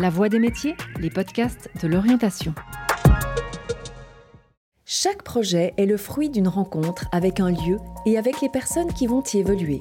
La Voix des métiers, les podcasts de l'orientation. Chaque projet est le fruit d'une rencontre avec un lieu et avec les personnes qui vont y évoluer.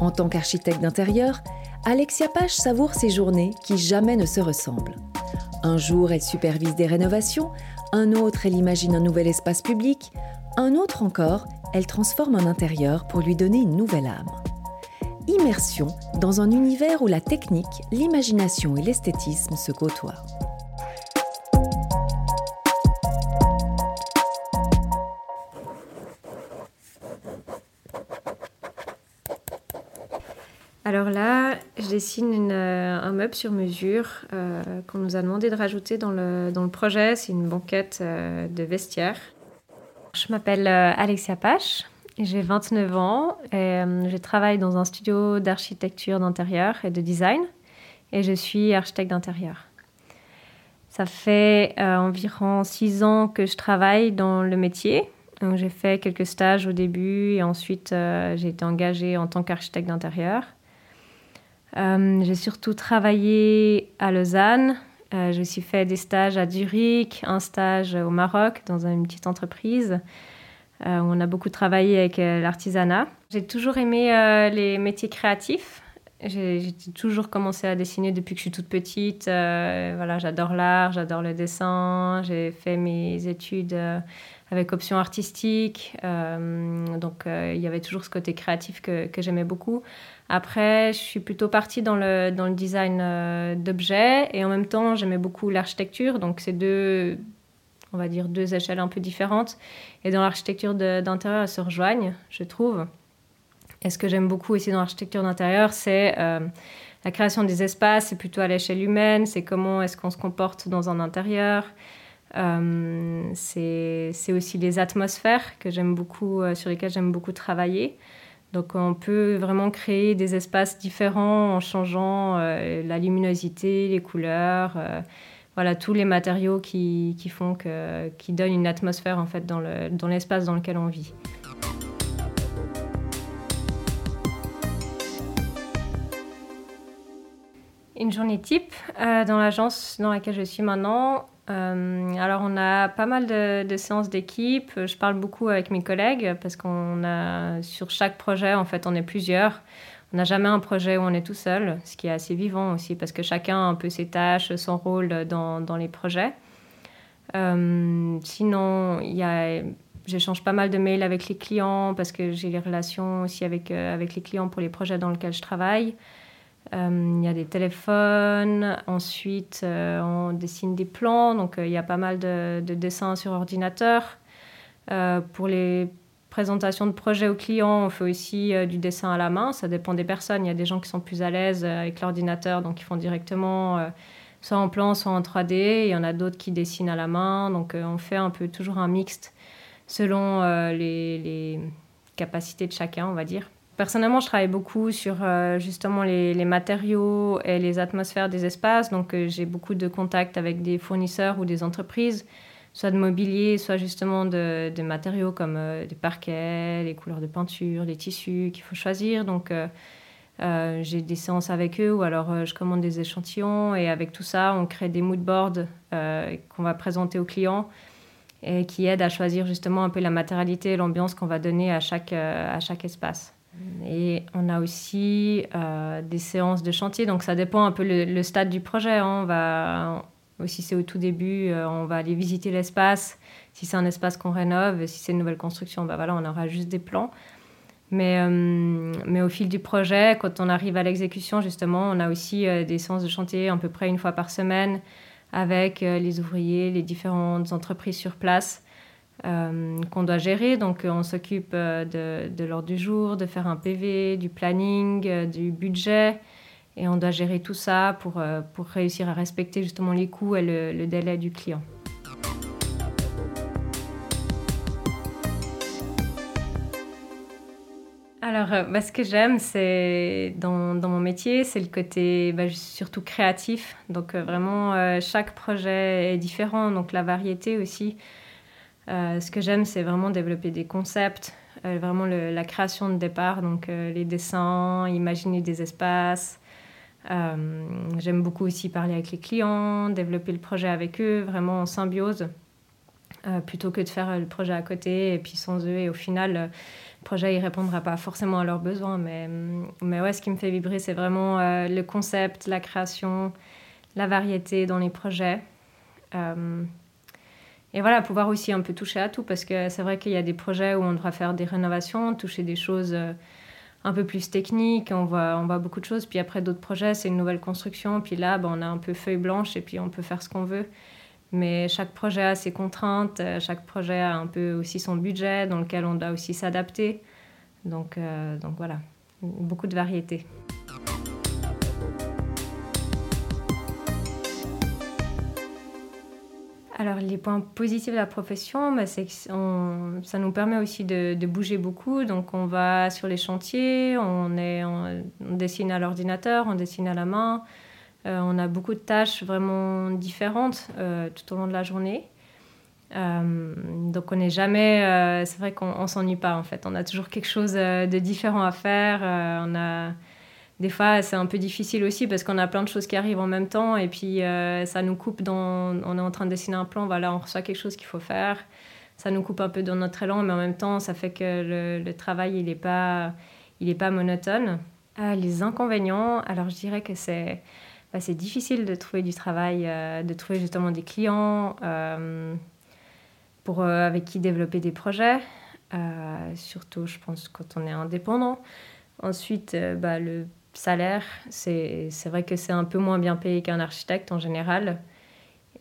En tant qu'architecte d'intérieur, Alexia Page savoure ses journées qui jamais ne se ressemblent. Un jour, elle supervise des rénovations, un autre, elle imagine un nouvel espace public, un autre encore, elle transforme un intérieur pour lui donner une nouvelle âme. Immersion dans un univers où la technique, l'imagination et l'esthétisme se côtoient. Alors là, je dessine euh, un meuble sur mesure euh, qu'on nous a demandé de rajouter dans le, dans le projet. C'est une banquette euh, de vestiaire. Je m'appelle Alexia Pache, j'ai 29 ans et je travaille dans un studio d'architecture d'intérieur et de design et je suis architecte d'intérieur. Ça fait environ 6 ans que je travaille dans le métier. J'ai fait quelques stages au début et ensuite j'ai été engagée en tant qu'architecte d'intérieur. Euh, j'ai surtout travaillé à Lausanne. Euh, j'ai aussi fait des stages à Zurich, un stage au Maroc dans une petite entreprise. Euh, on a beaucoup travaillé avec l'artisanat. J'ai toujours aimé les métiers créatifs. J'ai toujours commencé à dessiner depuis que je suis toute petite. voilà, j'adore l'art, j'adore le dessin. J'ai fait mes études avec option artistique. donc, il y avait toujours ce côté créatif que, j'aimais beaucoup. Après, je suis plutôt partie dans le, dans le design euh, d'objets et en même temps, j'aimais beaucoup l'architecture. Donc, c'est deux, on va dire, deux échelles un peu différentes. Et dans l'architecture d'intérieur, elles se rejoignent, je trouve. Et ce que j'aime beaucoup aussi dans l'architecture d'intérieur, c'est euh, la création des espaces. C'est plutôt à l'échelle humaine. C'est comment est-ce qu'on se comporte dans un intérieur. Euh, c'est aussi les atmosphères que j'aime beaucoup, sur lesquelles j'aime beaucoup travailler. Donc on peut vraiment créer des espaces différents en changeant euh, la luminosité, les couleurs, euh, voilà tous les matériaux qui, qui, font que, qui donnent une atmosphère en fait dans, le, dans l'espace dans lequel on vit. Une journée type euh, dans l'agence dans laquelle je suis maintenant, euh, alors, on a pas mal de, séances d'équipe. Je parle beaucoup avec mes collègues parce qu'on a, sur chaque projet, en fait, on est plusieurs. On n'a jamais un projet où on est tout seul, ce qui est assez vivant aussi parce que chacun a un peu ses tâches, son rôle dans, les projets. Euh, sinon, il y a, j'échange pas mal de mails avec les clients parce que j'ai les relations aussi avec, euh, avec les clients pour les projets dans lesquels je travaille. Euh, il y a des téléphones, ensuite on dessine des plans, donc il y a pas mal de, dessins sur ordinateur. pour les présentations de projets aux clients, on fait aussi du dessin à la main, ça dépend des personnes. Il y a des gens qui sont plus à l'aise avec l'ordinateur, donc ils font directement soit en plan, soit en 3D. Il y en a d'autres qui dessinent à la main, donc on fait un peu toujours un mixte selon les capacités de chacun, on va dire. Personnellement, je travaille beaucoup sur euh, justement les, matériaux et les atmosphères des espaces. Donc, euh, j'ai beaucoup de contacts avec des fournisseurs ou des entreprises, soit de mobilier, soit justement de, matériaux comme euh, des parquets, les couleurs de peinture, les tissus qu'il faut choisir. Donc, j'ai des séances avec eux ou alors je commande des échantillons et avec tout ça, on crée des mood boards qu'on va présenter aux clients et qui aident à choisir justement un peu la matérialité et l'ambiance qu'on va donner à chaque, à chaque espace. Et on a aussi euh, des séances de chantier, donc ça dépend un peu le, stade du projet. Hein. On va, aussi c'est au tout début, euh, on va aller visiter l'espace. Si c'est un espace qu'on rénove, si c'est une nouvelle construction, bah voilà, on aura juste des plans. Mais, euh, mais au fil du projet, quand on arrive à l'exécution, justement, on a aussi des séances de chantier à peu près une fois par semaine avec les ouvriers, les différentes entreprises sur place euh, qu'on doit gérer. Donc, on s'occupe euh, de, de l'ordre du jour, de faire un PV, du planning, euh, du budget. Et on doit gérer tout ça pour, pour réussir à respecter justement les coûts et le, délai du client. Alors, bah, ce que j'aime, c'est dans, dans, mon métier, c'est le côté bah, surtout créatif. Donc, vraiment, chaque projet est différent. Donc, la variété aussi. Euh, ce que j'aime, c'est vraiment développer des concepts, euh, vraiment la création de départ, donc euh, les dessins, imaginer des espaces, J'aime beaucoup aussi parler avec les clients, développer le projet avec eux, vraiment en symbiose, plutôt que de faire le projet à côté et puis sans eux. Et au final, le projet ne répondra pas forcément à leurs besoins. Mais, mais ouais, ce qui me fait vibrer, c'est vraiment le concept, la création, la variété dans les projets. Et voilà, pouvoir aussi un peu toucher à tout, parce que c'est vrai qu'il y a des projets où on devra faire des rénovations, toucher des choses euh, un peu plus techniques, on voit, on voit beaucoup de choses. Puis après, d'autres projets, c'est une nouvelle construction. Puis là, ben, on a un peu feuille blanche et puis on peut faire ce qu'on veut. Mais chaque projet a ses contraintes, euh, chaque projet a un peu aussi son budget dans lequel on doit aussi s'adapter. Donc, euh, donc voilà, beaucoup de variété. Alors, les points positifs de la profession, bah, c'est que ça nous permet aussi de, bouger beaucoup. Donc, on va sur les chantiers, on, dessine à l'ordinateur, on dessine à la main. Euh, on a beaucoup de tâches vraiment différentes euh, tout au long de la journée. Euh, donc, on n'est jamais. c'est vrai qu'on s'ennuie pas, en fait. On a toujours quelque chose de différent à faire. on a des fois, c'est un peu difficile aussi parce qu'on a plein de choses qui arrivent en même temps et puis euh, ça nous coupe dans. On est en train de dessiner un plan, voilà, on reçoit quelque chose qu'il faut faire. Ça nous coupe un peu dans notre élan, mais en même temps, ça fait que le, travail, il n'est pas, pas monotone. Euh, les inconvénients, alors je dirais que c'est bah, difficile de trouver du travail, euh, de trouver justement des clients pour, avec qui développer des projets, surtout, je pense, quand on est indépendant. Ensuite, bah, le salaire, c'est vrai que c'est un peu moins bien payé qu'un architecte en général.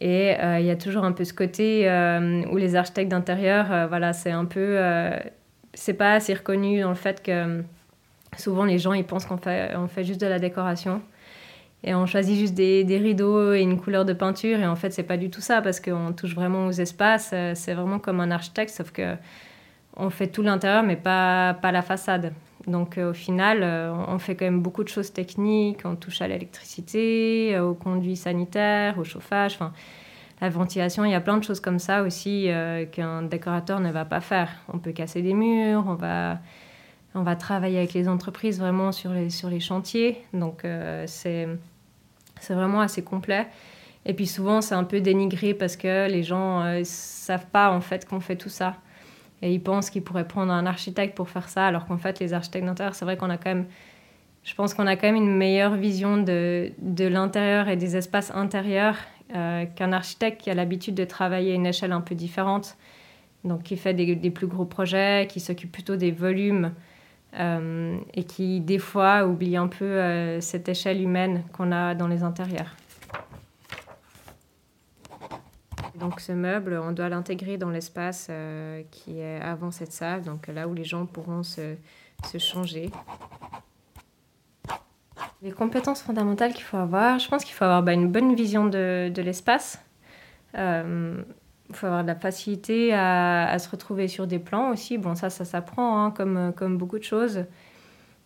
Et euh, il y a toujours un peu ce côté euh, où les architectes d'intérieur, euh, voilà, c'est un peu. c'est pas assez reconnu dans le fait que souvent les gens ils pensent qu'on fait, on fait juste de la décoration. Et on choisit juste des, des, rideaux et une couleur de peinture. Et en fait, c'est pas du tout ça parce qu'on touche vraiment aux espaces. C'est vraiment comme un architecte, sauf que on fait tout l'intérieur, mais pas, pas la façade. Donc euh, au final, euh, on fait quand même beaucoup de choses techniques, on touche à l'électricité, euh, aux conduits sanitaires, au chauffage, enfin la ventilation, il y a plein de choses comme ça aussi qu'un décorateur ne va pas faire. On peut casser des murs, on va, on va travailler avec les entreprises vraiment sur les, sur les chantiers. Donc c'est vraiment assez complet. Et puis souvent, c'est un peu dénigré parce que les gens ne savent pas en fait qu'on fait tout ça. Et ils pensent qu'ils pourraient prendre un architecte pour faire ça, alors qu'en fait, les architectes d'intérieur, c'est vrai qu'on a quand même. Je pense qu'on a quand même une meilleure vision de, de l'intérieur et des espaces intérieurs euh, qu'un architecte qui a l'habitude de travailler à une échelle un peu différente. Donc, qui fait des, plus gros projets, qui s'occupe plutôt des volumes euh, et qui, des fois, oublie un peu euh, cette échelle humaine qu'on a dans les intérieurs. Donc ce meuble, on doit l'intégrer dans l'espace euh, qui est avant cette salle, donc là où les gens pourront se, se changer. Les compétences fondamentales qu'il faut avoir, je pense qu'il faut avoir bah, une bonne vision de, de l'espace. Euh, il faut avoir de la facilité à, à, se retrouver sur des plans aussi. Bon, ça, ça s'apprend, hein, comme, comme beaucoup de choses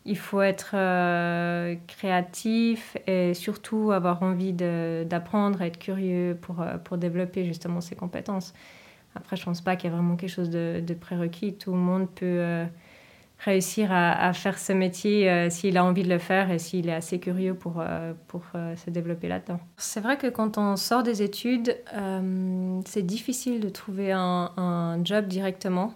il faut être euh, créatif et surtout avoir envie d'apprendre, être curieux pour, euh, pour développer justement ses compétences. Après, je pense pas qu'il y ait vraiment quelque chose de, prérequis. Tout le monde peut euh, réussir à, faire ce métier s'il a envie de le faire et s'il est assez curieux pour, pour se développer là-dedans. C'est vrai que quand on sort des études, c'est difficile de trouver un, un job directement.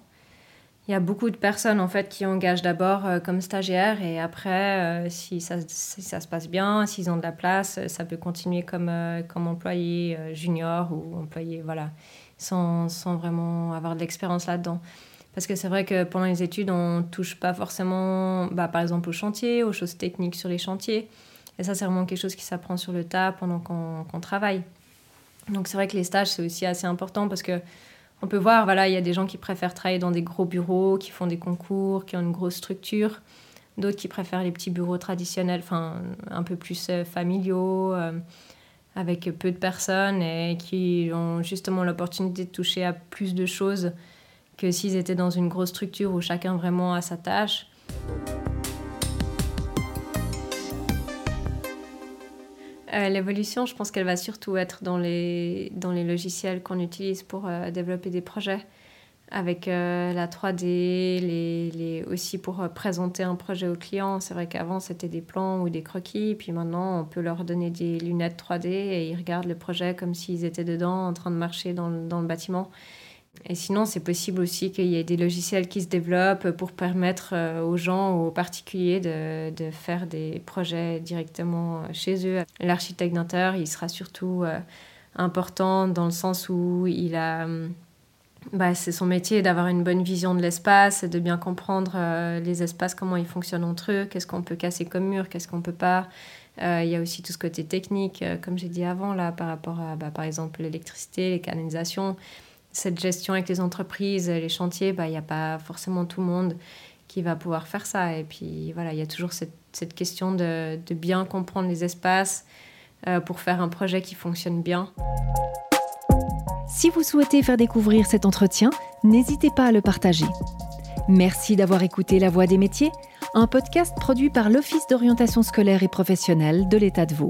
Il y a beaucoup de personnes en fait qui engagent d'abord euh, comme stagiaires et après, euh, si, ça, se passe bien, s'ils ont de la place, euh, ça peut continuer comme, comme employé junior ou employé, voilà, sans, sans vraiment avoir de l'expérience là-dedans. Parce que c'est vrai que pendant les études, on ne touche pas forcément, bah, par exemple, au chantier, aux choses techniques sur les chantiers. Et ça, c'est vraiment quelque chose qui s'apprend sur le tas pendant qu'on travaille. Donc c'est vrai que les stages, c'est aussi assez important parce que on peut voir, voilà, il y a des gens qui préfèrent travailler dans des gros bureaux, qui font des concours, qui ont une grosse structure. D'autres qui préfèrent les petits bureaux traditionnels, un peu plus euh, familiaux, euh, avec peu de personnes et qui ont justement l'opportunité de toucher à plus de choses que s'ils étaient dans une grosse structure où chacun vraiment a sa tâche. Euh, l'évolution, je pense qu'elle va surtout être dans les, dans les logiciels qu'on utilise pour euh, développer des projets. avec euh, la 3D, les, les, aussi pour présenter un projet au client. C'est vrai qu'avant, c'était des plans ou des croquis, puis maintenant, on peut leur donner des lunettes 3D et ils regardent le projet comme s'ils étaient dedans, en train de marcher dans, dans le bâtiment. Et sinon, c'est possible aussi qu'il y ait des logiciels qui se développent pour permettre euh, aux gens aux particuliers de, de faire des projets directement chez eux. L'architecte d'intérieur, il sera surtout important dans le sens où il a hum, bah, c'est son métier d'avoir une bonne vision de l'espace, de bien comprendre euh, les espaces, comment ils fonctionnent entre eux, qu'est-ce qu'on peut casser comme mur, qu'est-ce qu'on peut pas. Euh, il y a aussi tout ce côté technique, euh, comme j'ai dit avant, là, par rapport à, bah, par exemple, l'électricité, les canalisations. Cette gestion avec les entreprises, les chantiers, bah, il n'y a pas forcément tout le monde qui va pouvoir faire ça. Et puis, voilà, il y a toujours cette, question de, bien comprendre les espaces pour faire un projet qui fonctionne bien. Si vous souhaitez faire découvrir cet entretien, n'hésitez pas à le partager. Merci d'avoir écouté La Voix des métiers, un podcast produit par l'Office d'orientation scolaire et professionnelle de l'État de Vaud.